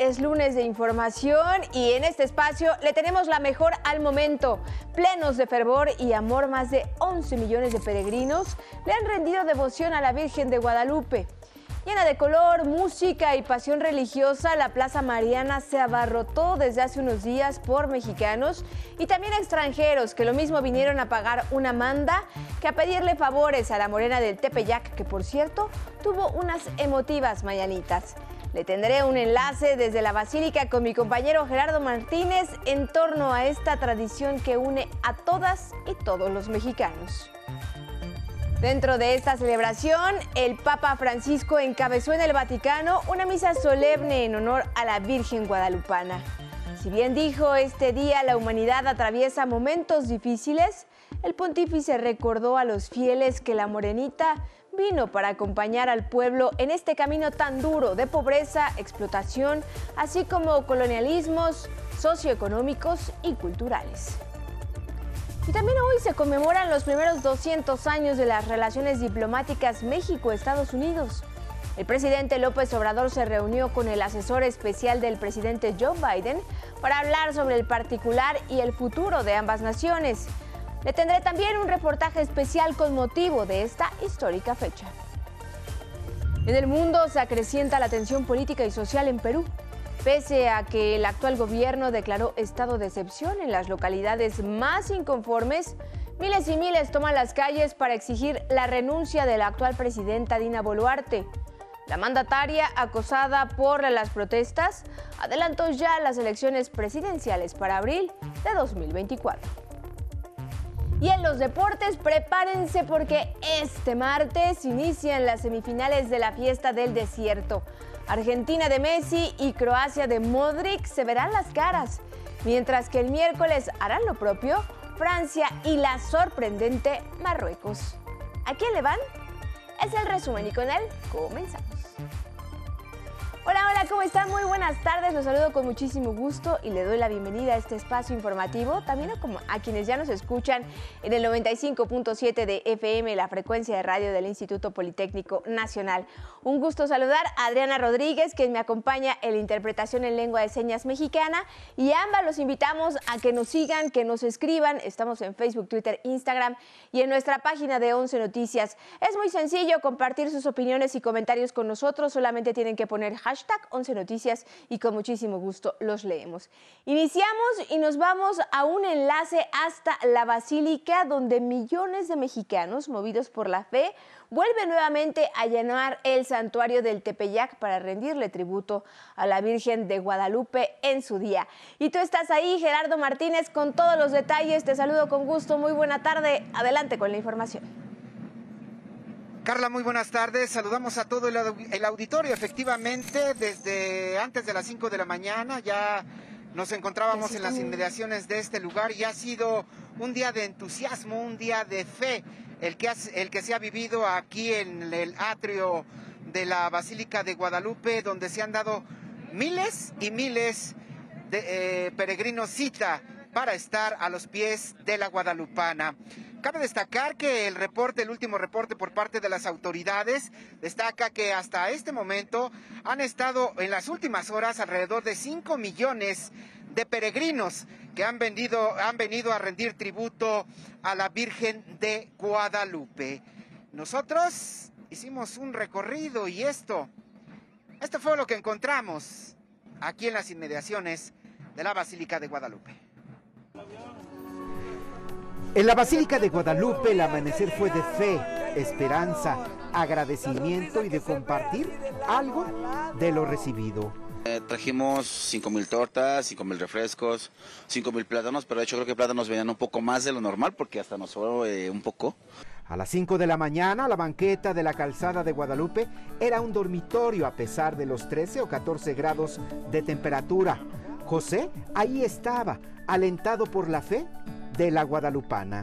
es lunes de información y en este espacio le tenemos la mejor al momento. Plenos de fervor y amor, más de 11 millones de peregrinos le han rendido devoción a la Virgen de Guadalupe. Llena de color, música y pasión religiosa, la Plaza Mariana se abarrotó desde hace unos días por mexicanos y también extranjeros que lo mismo vinieron a pagar una manda que a pedirle favores a la morena del Tepeyac, que por cierto tuvo unas emotivas mañanitas. Le tendré un enlace desde la Basílica con mi compañero Gerardo Martínez en torno a esta tradición que une a todas y todos los mexicanos. Dentro de esta celebración, el Papa Francisco encabezó en el Vaticano una misa solemne en honor a la Virgen Guadalupana. Si bien dijo este día la humanidad atraviesa momentos difíciles, el pontífice recordó a los fieles que la morenita vino para acompañar al pueblo en este camino tan duro de pobreza, explotación, así como colonialismos socioeconómicos y culturales. Y también hoy se conmemoran los primeros 200 años de las relaciones diplomáticas México-Estados Unidos. El presidente López Obrador se reunió con el asesor especial del presidente Joe Biden para hablar sobre el particular y el futuro de ambas naciones. Le tendré también un reportaje especial con motivo de esta histórica fecha. En el mundo se acrecienta la tensión política y social en Perú. Pese a que el actual gobierno declaró estado de excepción en las localidades más inconformes, miles y miles toman las calles para exigir la renuncia de la actual presidenta Dina Boluarte. La mandataria, acosada por las protestas, adelantó ya las elecciones presidenciales para abril de 2024. Y en los deportes, prepárense porque este martes inician las semifinales de la fiesta del desierto. Argentina de Messi y Croacia de Modric se verán las caras, mientras que el miércoles harán lo propio Francia y la sorprendente Marruecos. ¿A quién le van? Es el resumen y con él comenzamos. Hola, hola, ¿cómo están? Muy buenas tardes, los saludo con muchísimo gusto y le doy la bienvenida a este espacio informativo, también a, a quienes ya nos escuchan en el 95.7 de FM, la frecuencia de radio del Instituto Politécnico Nacional. Un gusto saludar a Adriana Rodríguez, quien me acompaña en la interpretación en lengua de señas mexicana, y ambas los invitamos a que nos sigan, que nos escriban, estamos en Facebook, Twitter, Instagram y en nuestra página de 11 Noticias. Es muy sencillo compartir sus opiniones y comentarios con nosotros, solamente tienen que poner hashtag 11 Noticias y con muchísimo gusto los leemos. Iniciamos y nos vamos a un enlace hasta la Basílica donde millones de mexicanos movidos por la fe vuelven nuevamente a llenar el santuario del Tepeyac para rendirle tributo a la Virgen de Guadalupe en su día. Y tú estás ahí, Gerardo Martínez, con todos los detalles. Te saludo con gusto. Muy buena tarde. Adelante con la información. Carla, muy buenas tardes. Saludamos a todo el, auditorio. Efectivamente, desde antes de las 5 de la mañana ya nos encontrábamos en las inmediaciones de este lugar y ha sido un día de entusiasmo, un día de fe, el que, el que se ha vivido aquí en el atrio de la Basílica de Guadalupe, donde se han dado miles y miles de eh, peregrinos cita para estar a los pies de la Guadalupana. Cabe destacar que el reporte, el último reporte por parte de las autoridades, destaca que hasta este momento han estado en las últimas horas alrededor de 5 millones de peregrinos que han, han venido a rendir tributo a la Virgen de Guadalupe. Nosotros hicimos un recorrido y esto, esto fue lo que encontramos aquí en las inmediaciones de la Basílica de Guadalupe. En la Basílica de Guadalupe el amanecer fue de fe, esperanza, agradecimiento y de compartir algo de lo recibido. Eh, trajimos 5 mil tortas, 5 mil refrescos, 5 mil plátanos, pero de hecho creo que plátanos venían un poco más de lo normal porque hasta nos sobró eh, un poco. A las 5 de la mañana, la banqueta de la calzada de Guadalupe era un dormitorio a pesar de los 13 o 14 grados de temperatura. José ahí estaba, alentado por la fe de la guadalupana.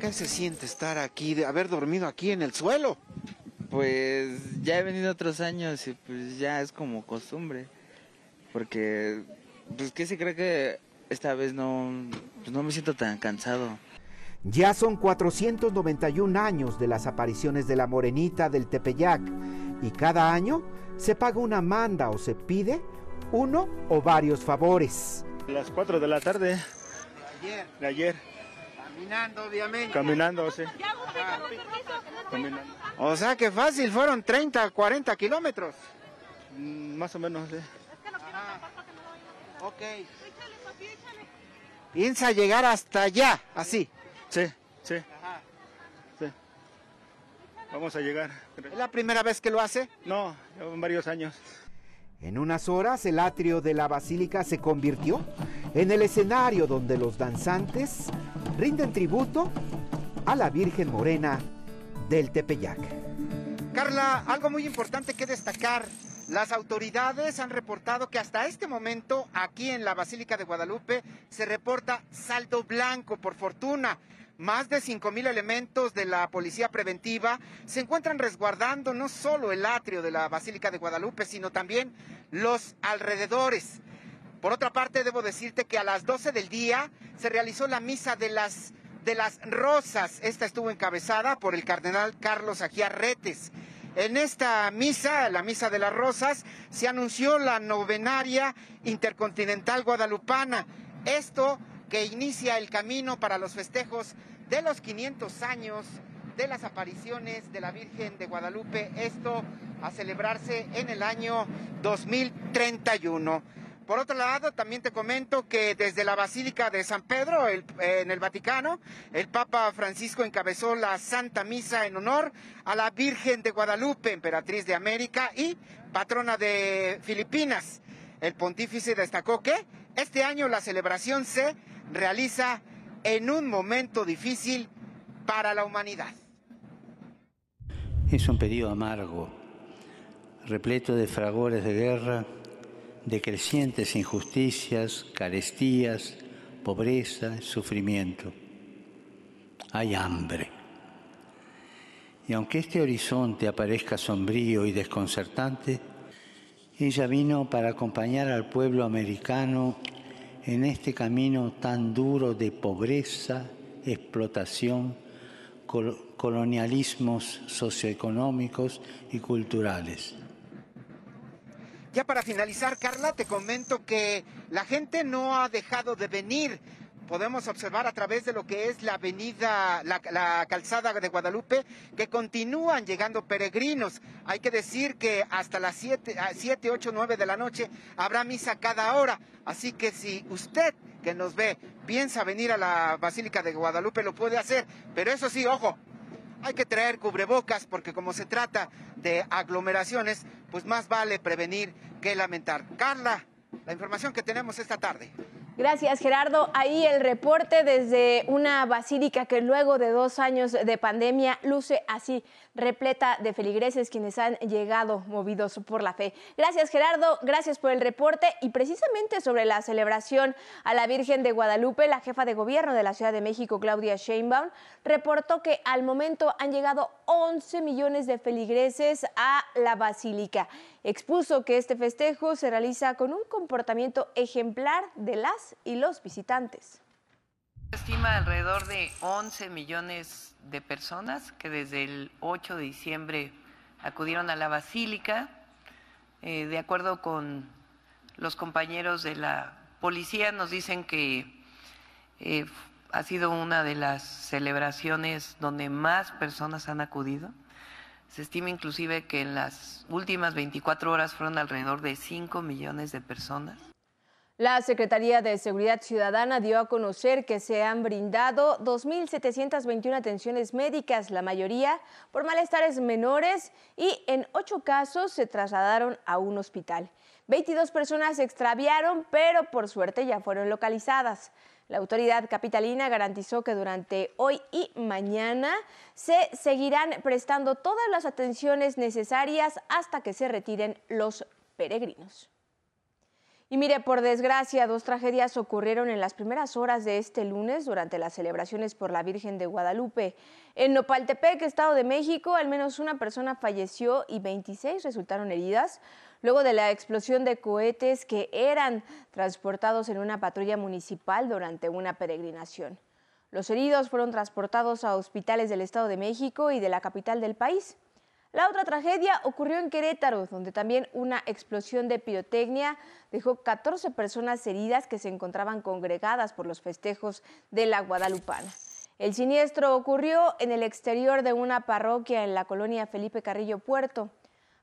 ¿Qué se siente estar aquí, de haber dormido aquí en el suelo? Pues ya he venido otros años y pues ya es como costumbre. Porque, pues que se cree que esta vez no, pues no me siento tan cansado. Ya son 491 años de las apariciones de la morenita del Tepeyac y cada año se paga una manda o se pide uno o varios favores. A las 4 de la tarde Ayer, de ayer, caminando, obviamente. caminando, sí. Caminando. O sea que fácil, fueron 30, 40 kilómetros. Mm, Más o menos, sí. Ok. Piensa llegar hasta allá, así. Sí, sí. sí. Vamos a llegar. ¿Es la primera vez que lo hace? No, llevan varios años. En unas horas el atrio de la basílica se convirtió en el escenario donde los danzantes rinden tributo a la Virgen Morena del Tepeyac. Carla, algo muy importante que destacar. Las autoridades han reportado que hasta este momento aquí en la Basílica de Guadalupe se reporta saldo blanco, por fortuna. Más de 5.000 elementos de la Policía Preventiva se encuentran resguardando no solo el atrio de la Basílica de Guadalupe, sino también los alrededores. Por otra parte, debo decirte que a las 12 del día se realizó la misa de las, de las rosas. Esta estuvo encabezada por el cardenal Carlos Aguiar Retes. En esta misa, la misa de las rosas, se anunció la novenaria intercontinental guadalupana. Esto que inicia el camino para los festejos de los 500 años de las apariciones de la Virgen de Guadalupe. Esto a celebrarse en el año 2031. Por otro lado, también te comento que desde la Basílica de San Pedro, en el Vaticano, el Papa Francisco encabezó la Santa Misa en honor a la Virgen de Guadalupe, emperatriz de América y patrona de Filipinas. El pontífice destacó que este año la celebración se realiza en un momento difícil para la humanidad. Es un periodo amargo, repleto de fragores de guerra, de crecientes injusticias, carestías, pobreza, sufrimiento. Hay hambre. Y aunque este horizonte aparezca sombrío y desconcertante, ella vino para acompañar al pueblo americano en este camino tan duro de pobreza, explotación, col- colonialismos socioeconómicos y culturales. Ya para finalizar, Carla, te comento que la gente no ha dejado de venir. Podemos observar a través de lo que es la avenida, la, calzada de Guadalupe, que continúan llegando peregrinos. Hay que decir que hasta las 7, 7, 8, 9 de la noche habrá misa cada hora. Así que si usted que nos ve piensa venir a la Basílica de Guadalupe, lo puede hacer. Pero eso sí, ojo, hay que traer cubrebocas porque como se trata de aglomeraciones, pues más vale prevenir que lamentar. Carla, la información que tenemos esta tarde. Gracias, Gerardo. Ahí el reporte desde una basílica que luego de dos años de pandemia luce así, repleta de feligreses quienes han llegado movidos por la fe. Gracias, Gerardo. Gracias por el reporte. Y precisamente sobre la celebración a la Virgen de Guadalupe, la jefa de gobierno de la Ciudad de México, Claudia Sheinbaum, reportó que al momento han llegado 11 millones de feligreses a la basílica. Expuso que este festejo se realiza con un comportamiento ejemplar de las y los visitantes. Estima alrededor de 11 millones de personas que desde el 8 de diciembre acudieron a la basílica. Eh, de acuerdo con los compañeros de la policía, nos dicen que eh, ha sido una de las celebraciones donde más personas han acudido. Se estima inclusive que en las últimas 24 horas fueron alrededor de 5 millones de personas. La Secretaría de Seguridad Ciudadana dio a conocer que se han brindado 2.721 atenciones médicas, la mayoría por malestares menores y en ocho casos se trasladaron a un hospital. 22 personas se extraviaron, pero por suerte ya fueron localizadas. La autoridad capitalina garantizó que durante hoy y mañana se seguirán prestando todas las atenciones necesarias hasta que se retiren los peregrinos. Y mire, por desgracia, dos tragedias ocurrieron en las primeras horas de este lunes durante las celebraciones por la Virgen de Guadalupe. En Nopaltepec, Estado de México, al menos una persona falleció y 26 resultaron heridas luego de la explosión de cohetes que eran transportados en una patrulla municipal durante una peregrinación. Los heridos fueron transportados a hospitales del Estado de México y de la capital del país. La otra tragedia ocurrió en Querétaro, donde también una explosión de pirotecnia dejó 14 personas heridas que se encontraban congregadas por los festejos de la Guadalupana. El siniestro ocurrió en el exterior de una parroquia en la colonia Felipe Carrillo Puerto.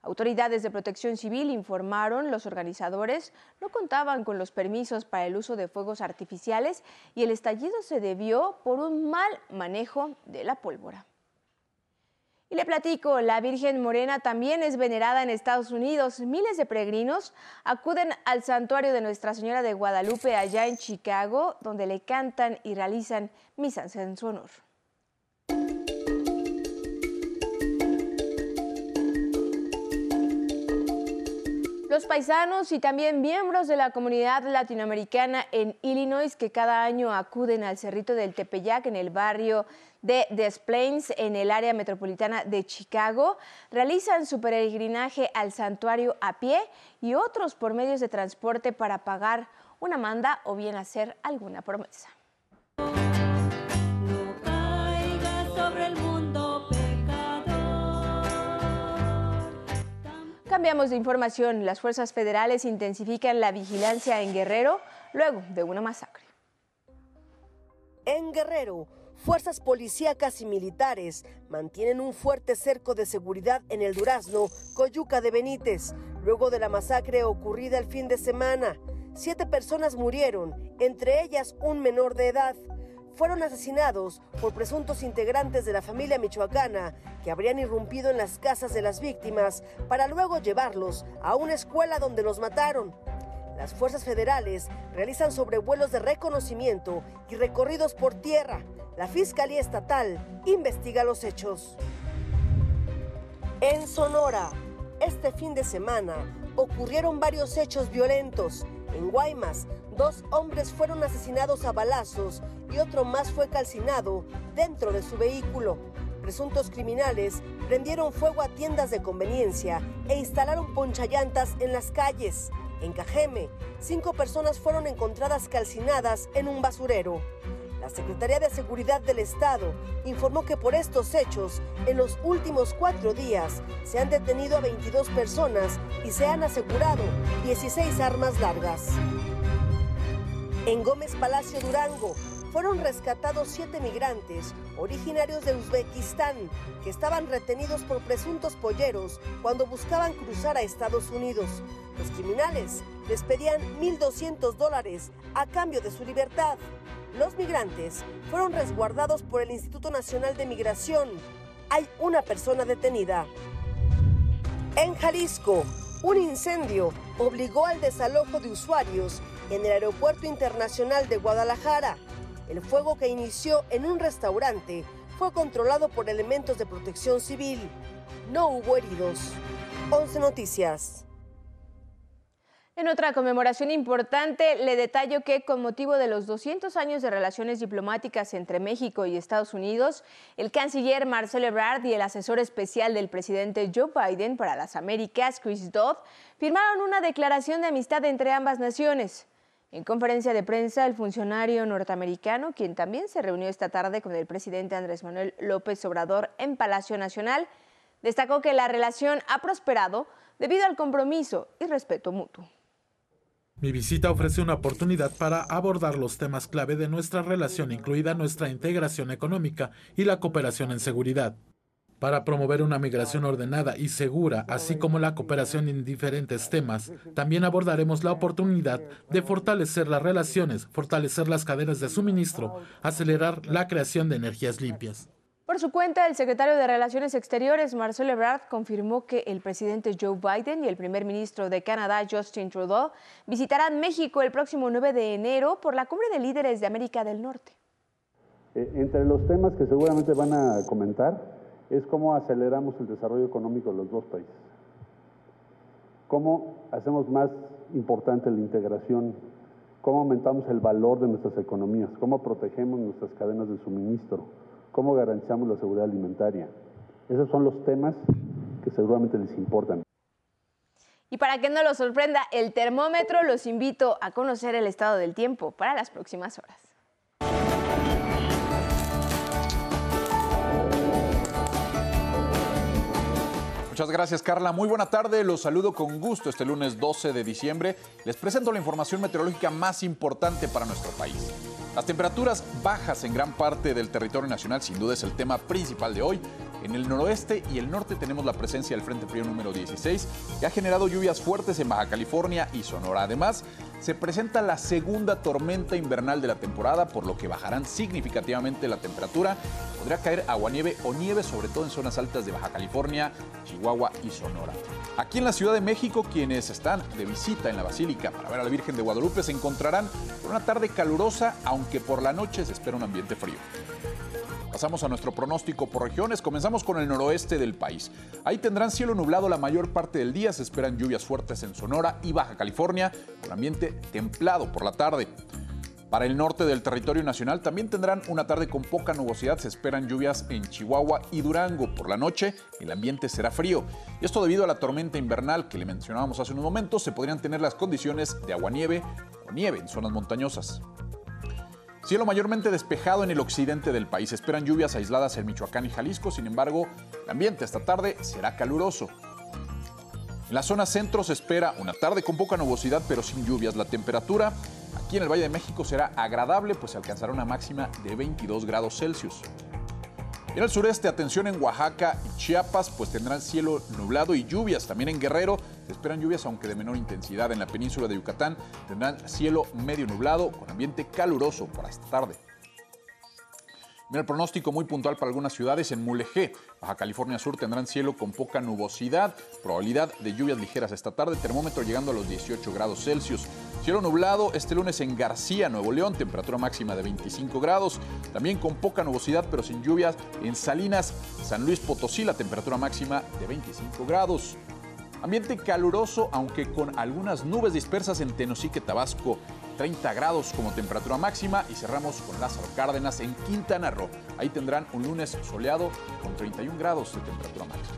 Autoridades de protección civil informaron los organizadores no contaban con los permisos para el uso de fuegos artificiales y el estallido se debió por un mal manejo de la pólvora. Y le platico, la Virgen Morena también es venerada en Estados Unidos. Miles de peregrinos acuden al santuario de Nuestra Señora de Guadalupe allá en Chicago, donde le cantan y realizan misas en su honor. Los paisanos y también miembros de la comunidad latinoamericana en Illinois que cada año acuden al Cerrito del Tepeyac en el barrio de Des Plaines en el área metropolitana de Chicago realizan su peregrinaje al santuario a pie y otros por medios de transporte para pagar una manda o bien hacer alguna promesa. Cambiamos de información. Las fuerzas federales intensifican la vigilancia en Guerrero luego de una masacre. En Guerrero, fuerzas policíacas y militares mantienen un fuerte cerco de seguridad en el Durazno, Coyuca de Benítez, luego de la masacre ocurrida el fin de semana. Siete personas murieron, entre ellas un menor de edad fueron asesinados por presuntos integrantes de la familia michoacana que habrían irrumpido en las casas de las víctimas para luego llevarlos a una escuela donde los mataron. Las fuerzas federales realizan sobrevuelos de reconocimiento y recorridos por tierra. La Fiscalía Estatal investiga los hechos. En Sonora, este fin de semana ocurrieron varios hechos violentos. En Guaymas, dos hombres fueron asesinados a balazos y otro más fue calcinado dentro de su vehículo. Presuntos criminales prendieron fuego a tiendas de conveniencia e instalaron ponchallantas en las calles. En Cajeme, cinco personas fueron encontradas calcinadas en un basurero. La Secretaría de Seguridad del Estado informó que por estos hechos, en los últimos cuatro días, se han detenido a 22 personas y se han asegurado 16 armas largas. En Gómez Palacio Durango fueron rescatados siete migrantes originarios de Uzbekistán que estaban retenidos por presuntos polleros cuando buscaban cruzar a Estados Unidos. Los criminales les pedían 1.200 dólares a cambio de su libertad. Los migrantes fueron resguardados por el Instituto Nacional de Migración. Hay una persona detenida. En Jalisco, un incendio obligó al desalojo de usuarios en el Aeropuerto Internacional de Guadalajara. El fuego que inició en un restaurante fue controlado por elementos de protección civil. No hubo heridos. 11 Noticias. En otra conmemoración importante, le detallo que con motivo de los 200 años de relaciones diplomáticas entre México y Estados Unidos, el canciller Marcelo Ebrard y el asesor especial del presidente Joe Biden para las Américas, Chris Dodd, firmaron una declaración de amistad entre ambas naciones. En conferencia de prensa, el funcionario norteamericano, quien también se reunió esta tarde con el presidente Andrés Manuel López Obrador en Palacio Nacional, destacó que la relación ha prosperado debido al compromiso y respeto mutuo. Mi visita ofrece una oportunidad para abordar los temas clave de nuestra relación, incluida nuestra integración económica y la cooperación en seguridad. Para promover una migración ordenada y segura, así como la cooperación en diferentes temas, también abordaremos la oportunidad de fortalecer las relaciones, fortalecer las cadenas de suministro, acelerar la creación de energías limpias. Por su cuenta, el secretario de Relaciones Exteriores, Marcel Ebrard, confirmó que el presidente Joe Biden y el primer ministro de Canadá, Justin Trudeau, visitarán México el próximo 9 de enero por la cumbre de líderes de América del Norte. Eh, entre los temas que seguramente van a comentar es cómo aceleramos el desarrollo económico de los dos países, cómo hacemos más importante la integración, cómo aumentamos el valor de nuestras economías, cómo protegemos nuestras cadenas de suministro cómo garantizamos la seguridad alimentaria. Esos son los temas que seguramente les importan. Y para que no los sorprenda el termómetro, los invito a conocer el estado del tiempo para las próximas horas. Muchas gracias, Carla. Muy buena tarde. Los saludo con gusto este lunes 12 de diciembre. Les presento la información meteorológica más importante para nuestro país. Las temperaturas bajas en gran parte del territorio nacional sin duda es el tema principal de hoy. En el noroeste y el norte tenemos la presencia del Frente Frío número 16, que ha generado lluvias fuertes en Baja California y Sonora. Además, se presenta la segunda tormenta invernal de la temporada, por lo que bajarán significativamente la temperatura. Podría caer aguanieve o nieve, sobre todo en zonas altas de Baja California, Chihuahua y Sonora. Aquí en la Ciudad de México, quienes están de visita en la Basílica para ver a la Virgen de Guadalupe se encontrarán con una tarde calurosa, aunque por la noche se espera un ambiente frío. Pasamos a nuestro pronóstico por regiones. Comenzamos con el noroeste del país. Ahí tendrán cielo nublado la mayor parte del día. Se esperan lluvias fuertes en Sonora y Baja California, con ambiente templado por la tarde. Para el norte del territorio nacional también tendrán una tarde con poca nubosidad. Se esperan lluvias en Chihuahua y Durango. Por la noche el ambiente será frío. Y esto debido a la tormenta invernal que le mencionábamos hace unos momentos. Se podrían tener las condiciones de aguanieve o nieve en zonas montañosas. Cielo mayormente despejado en el occidente del país. Esperan lluvias aisladas en Michoacán y Jalisco. Sin embargo, el ambiente esta tarde será caluroso. En la zona centro se espera una tarde con poca nubosidad pero sin lluvias. La temperatura aquí en el Valle de México será agradable pues se alcanzará una máxima de 22 grados Celsius. En el sureste, atención en Oaxaca y Chiapas, pues tendrán cielo nublado y lluvias. También en Guerrero se esperan lluvias, aunque de menor intensidad. En la península de Yucatán tendrán cielo medio nublado con ambiente caluroso para esta tarde. El pronóstico muy puntual para algunas ciudades. En Mulegé, Baja California Sur, tendrán cielo con poca nubosidad, probabilidad de lluvias ligeras esta tarde, termómetro llegando a los 18 grados Celsius. Cielo nublado este lunes en García, Nuevo León, temperatura máxima de 25 grados, también con poca nubosidad pero sin lluvias en Salinas, San Luis Potosí, la temperatura máxima de 25 grados. Ambiente caluroso, aunque con algunas nubes dispersas en Tenosique, Tabasco. 30 grados como temperatura máxima y cerramos con Lázaro Cárdenas en Quintana Roo. Ahí tendrán un lunes soleado con 31 grados de temperatura máxima.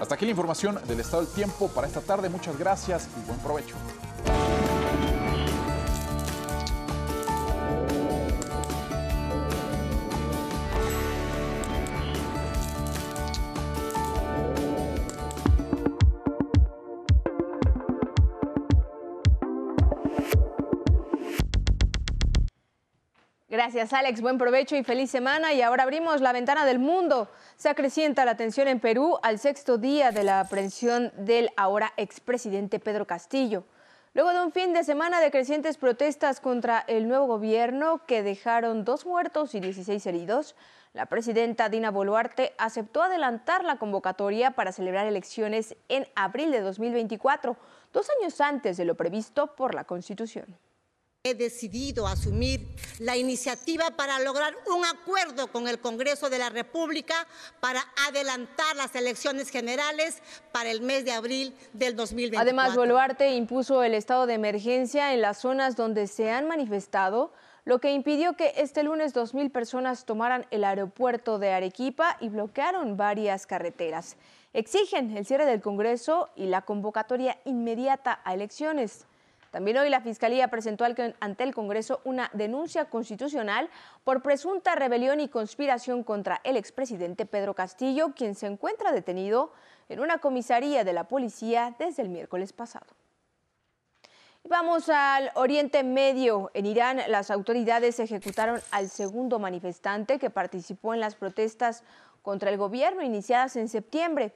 Hasta aquí la información del estado del tiempo para esta tarde. Muchas gracias y buen provecho. Gracias, Alex. Buen provecho y feliz semana. Y ahora abrimos la ventana del mundo. Se acrecienta la tensión en Perú al sexto día de la aprehensión del ahora expresidente Pedro Castillo. Luego de un fin de semana de crecientes protestas contra el nuevo gobierno que dejaron dos muertos y 16 heridos, la presidenta Dina Boluarte aceptó adelantar la convocatoria para celebrar elecciones en abril de 2024, dos años antes de lo previsto por la Constitución. He decidido asumir la iniciativa para lograr un acuerdo con el Congreso de la República para adelantar las elecciones generales para el mes de abril del 2024. Además, Boluarte impuso el estado de emergencia en las zonas donde se han manifestado, lo que impidió que este lunes 2.000 personas tomaran el aeropuerto de Arequipa y bloquearon varias carreteras. Exigen el cierre del Congreso y la convocatoria inmediata a elecciones. También hoy la Fiscalía presentó ante el Congreso una denuncia constitucional por presunta rebelión y conspiración contra el expresidente Pedro Castillo, quien se encuentra detenido en una comisaría de la policía desde el miércoles pasado. vamos al Oriente Medio. En Irán, las autoridades ejecutaron al segundo manifestante que participó en las protestas contra el gobierno iniciadas en septiembre.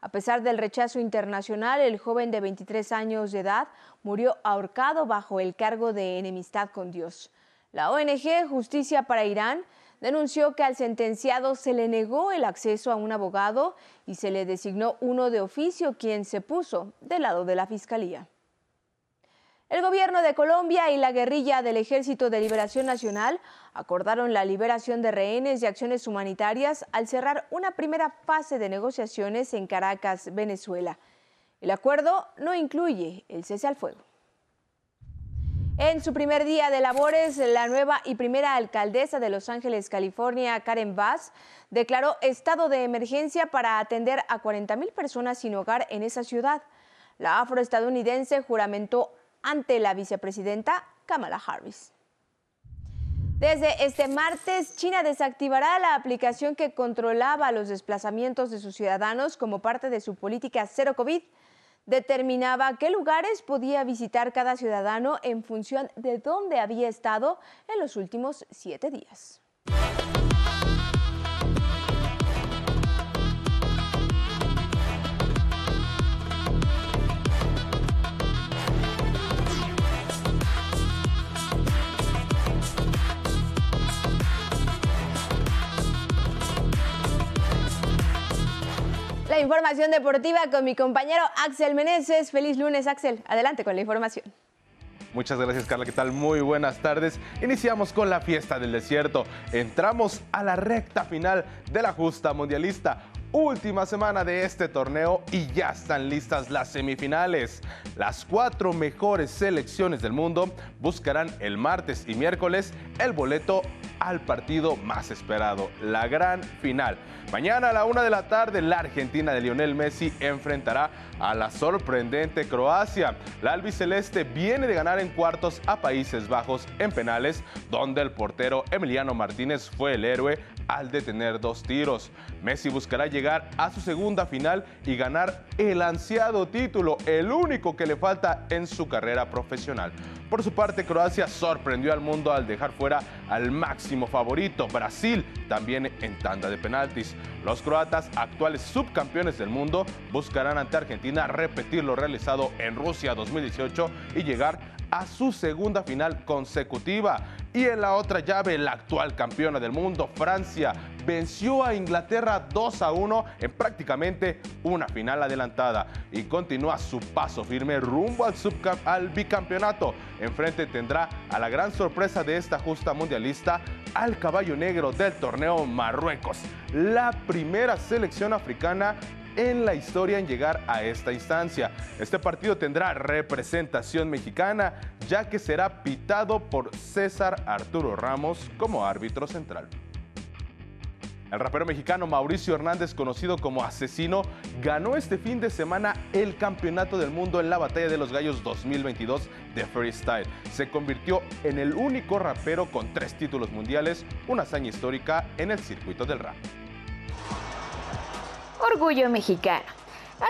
A pesar del rechazo internacional, el joven de 23 años de edad murió ahorcado bajo el cargo de enemistad con Dios. La ONG Justicia para Irán denunció que al sentenciado se le negó el acceso a un abogado y se le designó uno de oficio quien se puso del lado de la Fiscalía. El gobierno de Colombia y la guerrilla del Ejército de Liberación Nacional acordaron la liberación de rehenes y acciones humanitarias al cerrar una primera fase de negociaciones en Caracas, Venezuela. El acuerdo no incluye el cese al fuego. En su primer día de labores, la nueva y primera alcaldesa de Los Ángeles, California, Karen Bass, declaró estado de emergencia para atender a 40.000 personas sin hogar en esa ciudad. La afroestadounidense juramentó ante la vicepresidenta Kamala Harris. Desde este martes, China desactivará la aplicación que controlaba los desplazamientos de sus ciudadanos como parte de su política cero COVID. Determinaba qué lugares podía visitar cada ciudadano en función de dónde había estado en los últimos siete días. Información deportiva con mi compañero Axel Meneses. Feliz lunes, Axel. Adelante con la información. Muchas gracias Carla, ¿qué tal? Muy buenas tardes. Iniciamos con la fiesta del desierto. Entramos a la recta final de la justa mundialista. Última semana de este torneo y ya están listas las semifinales. Las cuatro mejores selecciones del mundo buscarán el martes y miércoles el boleto al partido más esperado, la gran final. Mañana a la una de la tarde, la Argentina de Lionel Messi enfrentará a la sorprendente Croacia. La albiceleste viene de ganar en cuartos a Países Bajos en penales, donde el portero Emiliano Martínez fue el héroe al detener dos tiros. Messi buscará llegar a su segunda final y ganar el ansiado título, el único que le falta en su carrera profesional. Por su parte, Croacia sorprendió al mundo al dejar fuera al máximo favorito, Brasil, también en tanda de penaltis. Los croatas, actuales subcampeones del mundo, buscarán ante Argentina repetir lo realizado en Rusia 2018 y llegar a su segunda final consecutiva. Y en la otra llave, la actual campeona del mundo, Francia, venció a Inglaterra 2 a 1 en prácticamente una final adelantada y continúa su paso firme rumbo al, al bicampeonato. Enfrente tendrá a la gran sorpresa de esta justa mundialista, al caballo negro del torneo Marruecos, la primera selección africana en la historia en llegar a esta instancia. Este partido tendrá representación mexicana, ya que será pitado por César Arturo Ramos como árbitro central. El rapero mexicano Mauricio Hernández, conocido como Asesino, ganó este fin de semana el Campeonato del Mundo en la Batalla de los Gallos 2022 de Freestyle. Se convirtió en el único rapero con tres títulos mundiales, una hazaña histórica en el circuito del rap. Orgullo mexicano.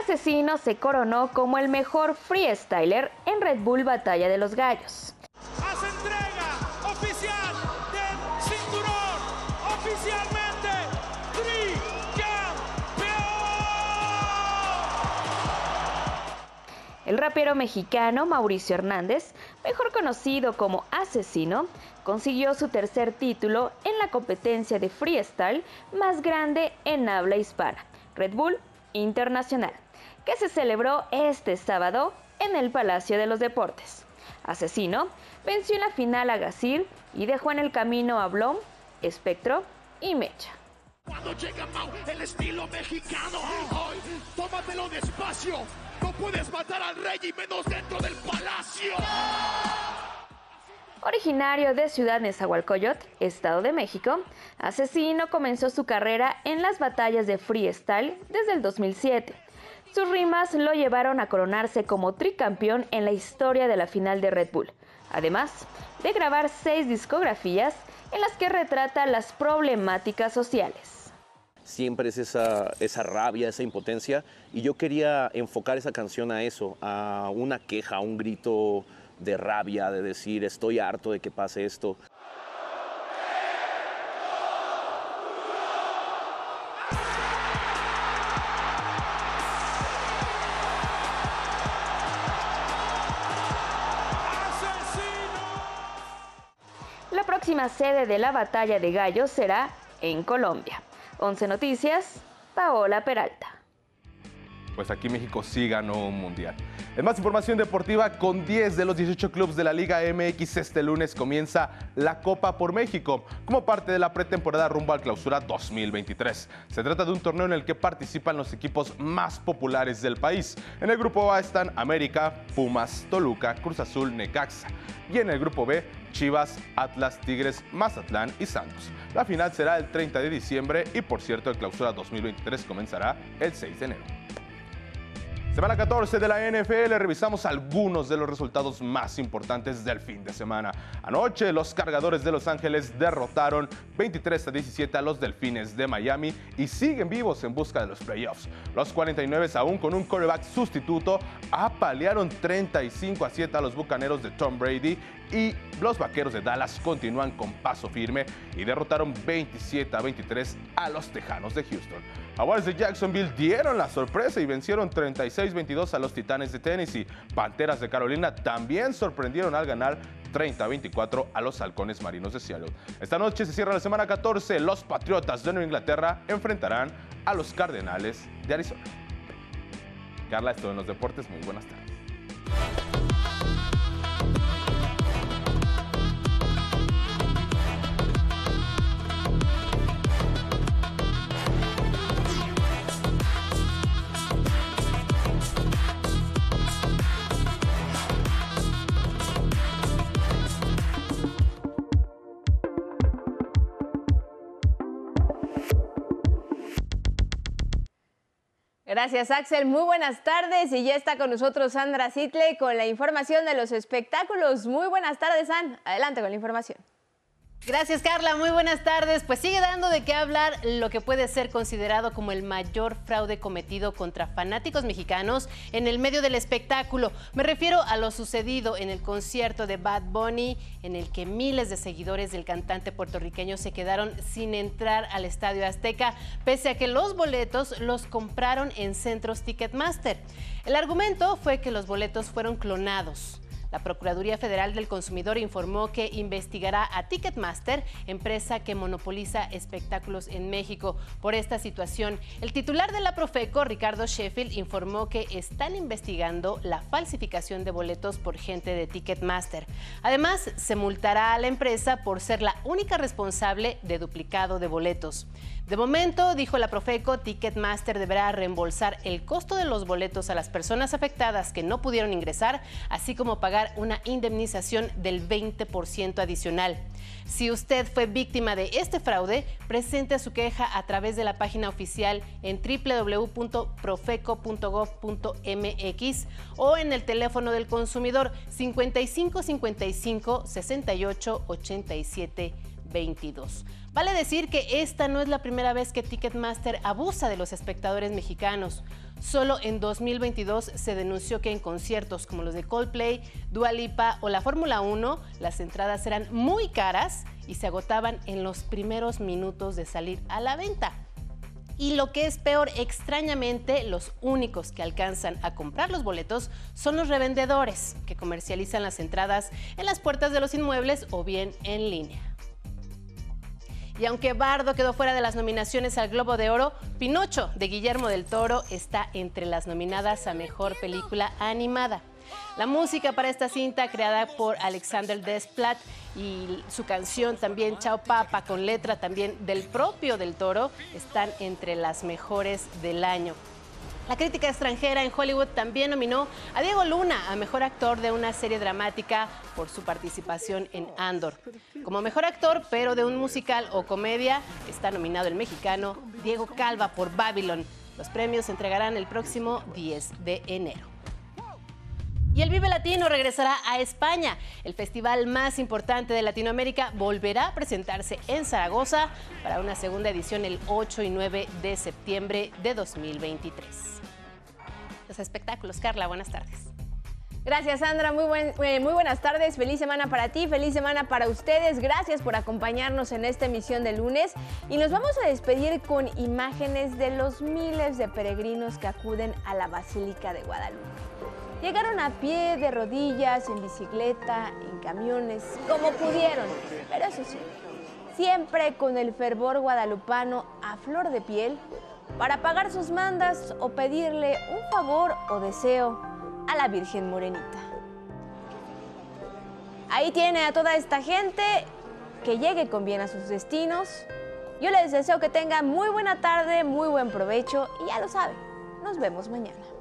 Asesino se coronó como el mejor freestyler en Red Bull Batalla de los Gallos. Hace entrega oficial del cinturón, oficialmente El rapero mexicano Mauricio Hernández, mejor conocido como Asesino, consiguió su tercer título en la competencia de freestyle más grande en habla hispana Red Bull Internacional, que se celebró este sábado en el Palacio de los Deportes. Asesino venció en la final a Gasir y dejó en el camino a Blom, Espectro y Mecha. Cuando llega Mau, el estilo mexicano, hoy tómatelo despacio. No puedes matar al rey y menos dentro del palacio. Originario de Ciudad Nezahualcóyotl, Estado de México, Asesino comenzó su carrera en las batallas de freestyle desde el 2007. Sus rimas lo llevaron a coronarse como tricampeón en la historia de la final de Red Bull, además de grabar seis discografías en las que retrata las problemáticas sociales. Siempre es esa, esa rabia, esa impotencia, y yo quería enfocar esa canción a eso, a una queja, a un grito de rabia, de decir estoy harto de que pase esto. La próxima sede de la batalla de gallos será en Colombia. 11 Noticias, Paola Peralta pues aquí México sí ganó un mundial. En más información deportiva, con 10 de los 18 clubes de la Liga MX este lunes comienza la Copa por México como parte de la pretemporada rumbo al clausura 2023. Se trata de un torneo en el que participan los equipos más populares del país. En el grupo A están América, Pumas, Toluca, Cruz Azul, Necaxa. Y en el grupo B, Chivas, Atlas, Tigres, Mazatlán y Santos. La final será el 30 de diciembre y por cierto el clausura 2023 comenzará el 6 de enero. Semana 14 de la NFL, revisamos algunos de los resultados más importantes del fin de semana. Anoche, los cargadores de Los Ángeles derrotaron 23 a 17 a los Delfines de Miami y siguen vivos en busca de los playoffs. Los 49, aún con un quarterback sustituto, apalearon 35 a 7 a los Bucaneros de Tom Brady y los Vaqueros de Dallas continúan con paso firme y derrotaron 27 a 23 a los Tejanos de Houston. Jaguares de Jacksonville dieron la sorpresa y vencieron 36-22 a los Titanes de Tennessee. Panteras de Carolina también sorprendieron al ganar 30-24 a los Halcones Marinos de Seattle. Esta noche se cierra la semana 14. Los Patriotas de Nueva Inglaterra enfrentarán a los Cardenales de Arizona. Carla, esto en los deportes. Muy buenas tardes. Gracias, Axel. Muy buenas tardes. Y ya está con nosotros Sandra Sitle con la información de los espectáculos. Muy buenas tardes, San. Adelante con la información. Gracias Carla, muy buenas tardes. Pues sigue dando de qué hablar lo que puede ser considerado como el mayor fraude cometido contra fanáticos mexicanos en el medio del espectáculo. Me refiero a lo sucedido en el concierto de Bad Bunny, en el que miles de seguidores del cantante puertorriqueño se quedaron sin entrar al Estadio Azteca, pese a que los boletos los compraron en centros Ticketmaster. El argumento fue que los boletos fueron clonados. La Procuraduría Federal del Consumidor informó que investigará a Ticketmaster, empresa que monopoliza espectáculos en México, por esta situación. El titular de la Profeco, Ricardo Sheffield, informó que están investigando la falsificación de boletos por gente de Ticketmaster. Además, se multará a la empresa por ser la única responsable de duplicado de boletos. De momento, dijo la Profeco, Ticketmaster deberá reembolsar el costo de los boletos a las personas afectadas que no pudieron ingresar, así como pagar una indemnización del 20% adicional. Si usted fue víctima de este fraude, presente su queja a través de la página oficial en www.profeco.gov.mx o en el teléfono del consumidor 5555 68 87 22. Vale decir que esta no es la primera vez que Ticketmaster abusa de los espectadores mexicanos. Solo en 2022 se denunció que en conciertos como los de Coldplay, Dua Lipa o la Fórmula 1, las entradas eran muy caras y se agotaban en los primeros minutos de salir a la venta. Y lo que es peor, extrañamente, los únicos que alcanzan a comprar los boletos son los revendedores, que comercializan las entradas en las puertas de los inmuebles o bien en línea. Y aunque Bardo quedó fuera de las nominaciones al Globo de Oro, Pinocho de Guillermo del Toro está entre las nominadas a Mejor Película Animada. La música para esta cinta, creada por Alexander Desplat y su canción también Chao Papa, con letra también del propio del Toro, están entre las mejores del año. La crítica extranjera en Hollywood también nominó a Diego Luna a mejor actor de una serie dramática por su participación en Andor. Como mejor actor, pero de un musical o comedia, está nominado el mexicano Diego Calva por Babylon. Los premios se entregarán el próximo 10 de enero. Y el Vive Latino regresará a España. El festival más importante de Latinoamérica volverá a presentarse en Zaragoza para una segunda edición el 8 y 9 de septiembre de 2023 los espectáculos. Carla, buenas tardes. Gracias, Sandra. Muy, eh, muy buenas tardes. Feliz semana para ti, feliz semana para ustedes. Gracias por acompañarnos en esta emisión de lunes. Y nos vamos a despedir con imágenes de los miles de peregrinos que acuden a la Basílica de Guadalupe. Llegaron a pie, de rodillas, en bicicleta, en camiones, como pudieron. Pero eso sí, siempre con el fervor guadalupano a flor de piel para pagar sus mandas o pedirle un favor o deseo a la Virgen Morenita. Ahí tiene a toda esta gente que llegue con bien a sus destinos. Yo les deseo que tengan muy buena tarde, muy buen provecho y ya lo saben, nos vemos mañana.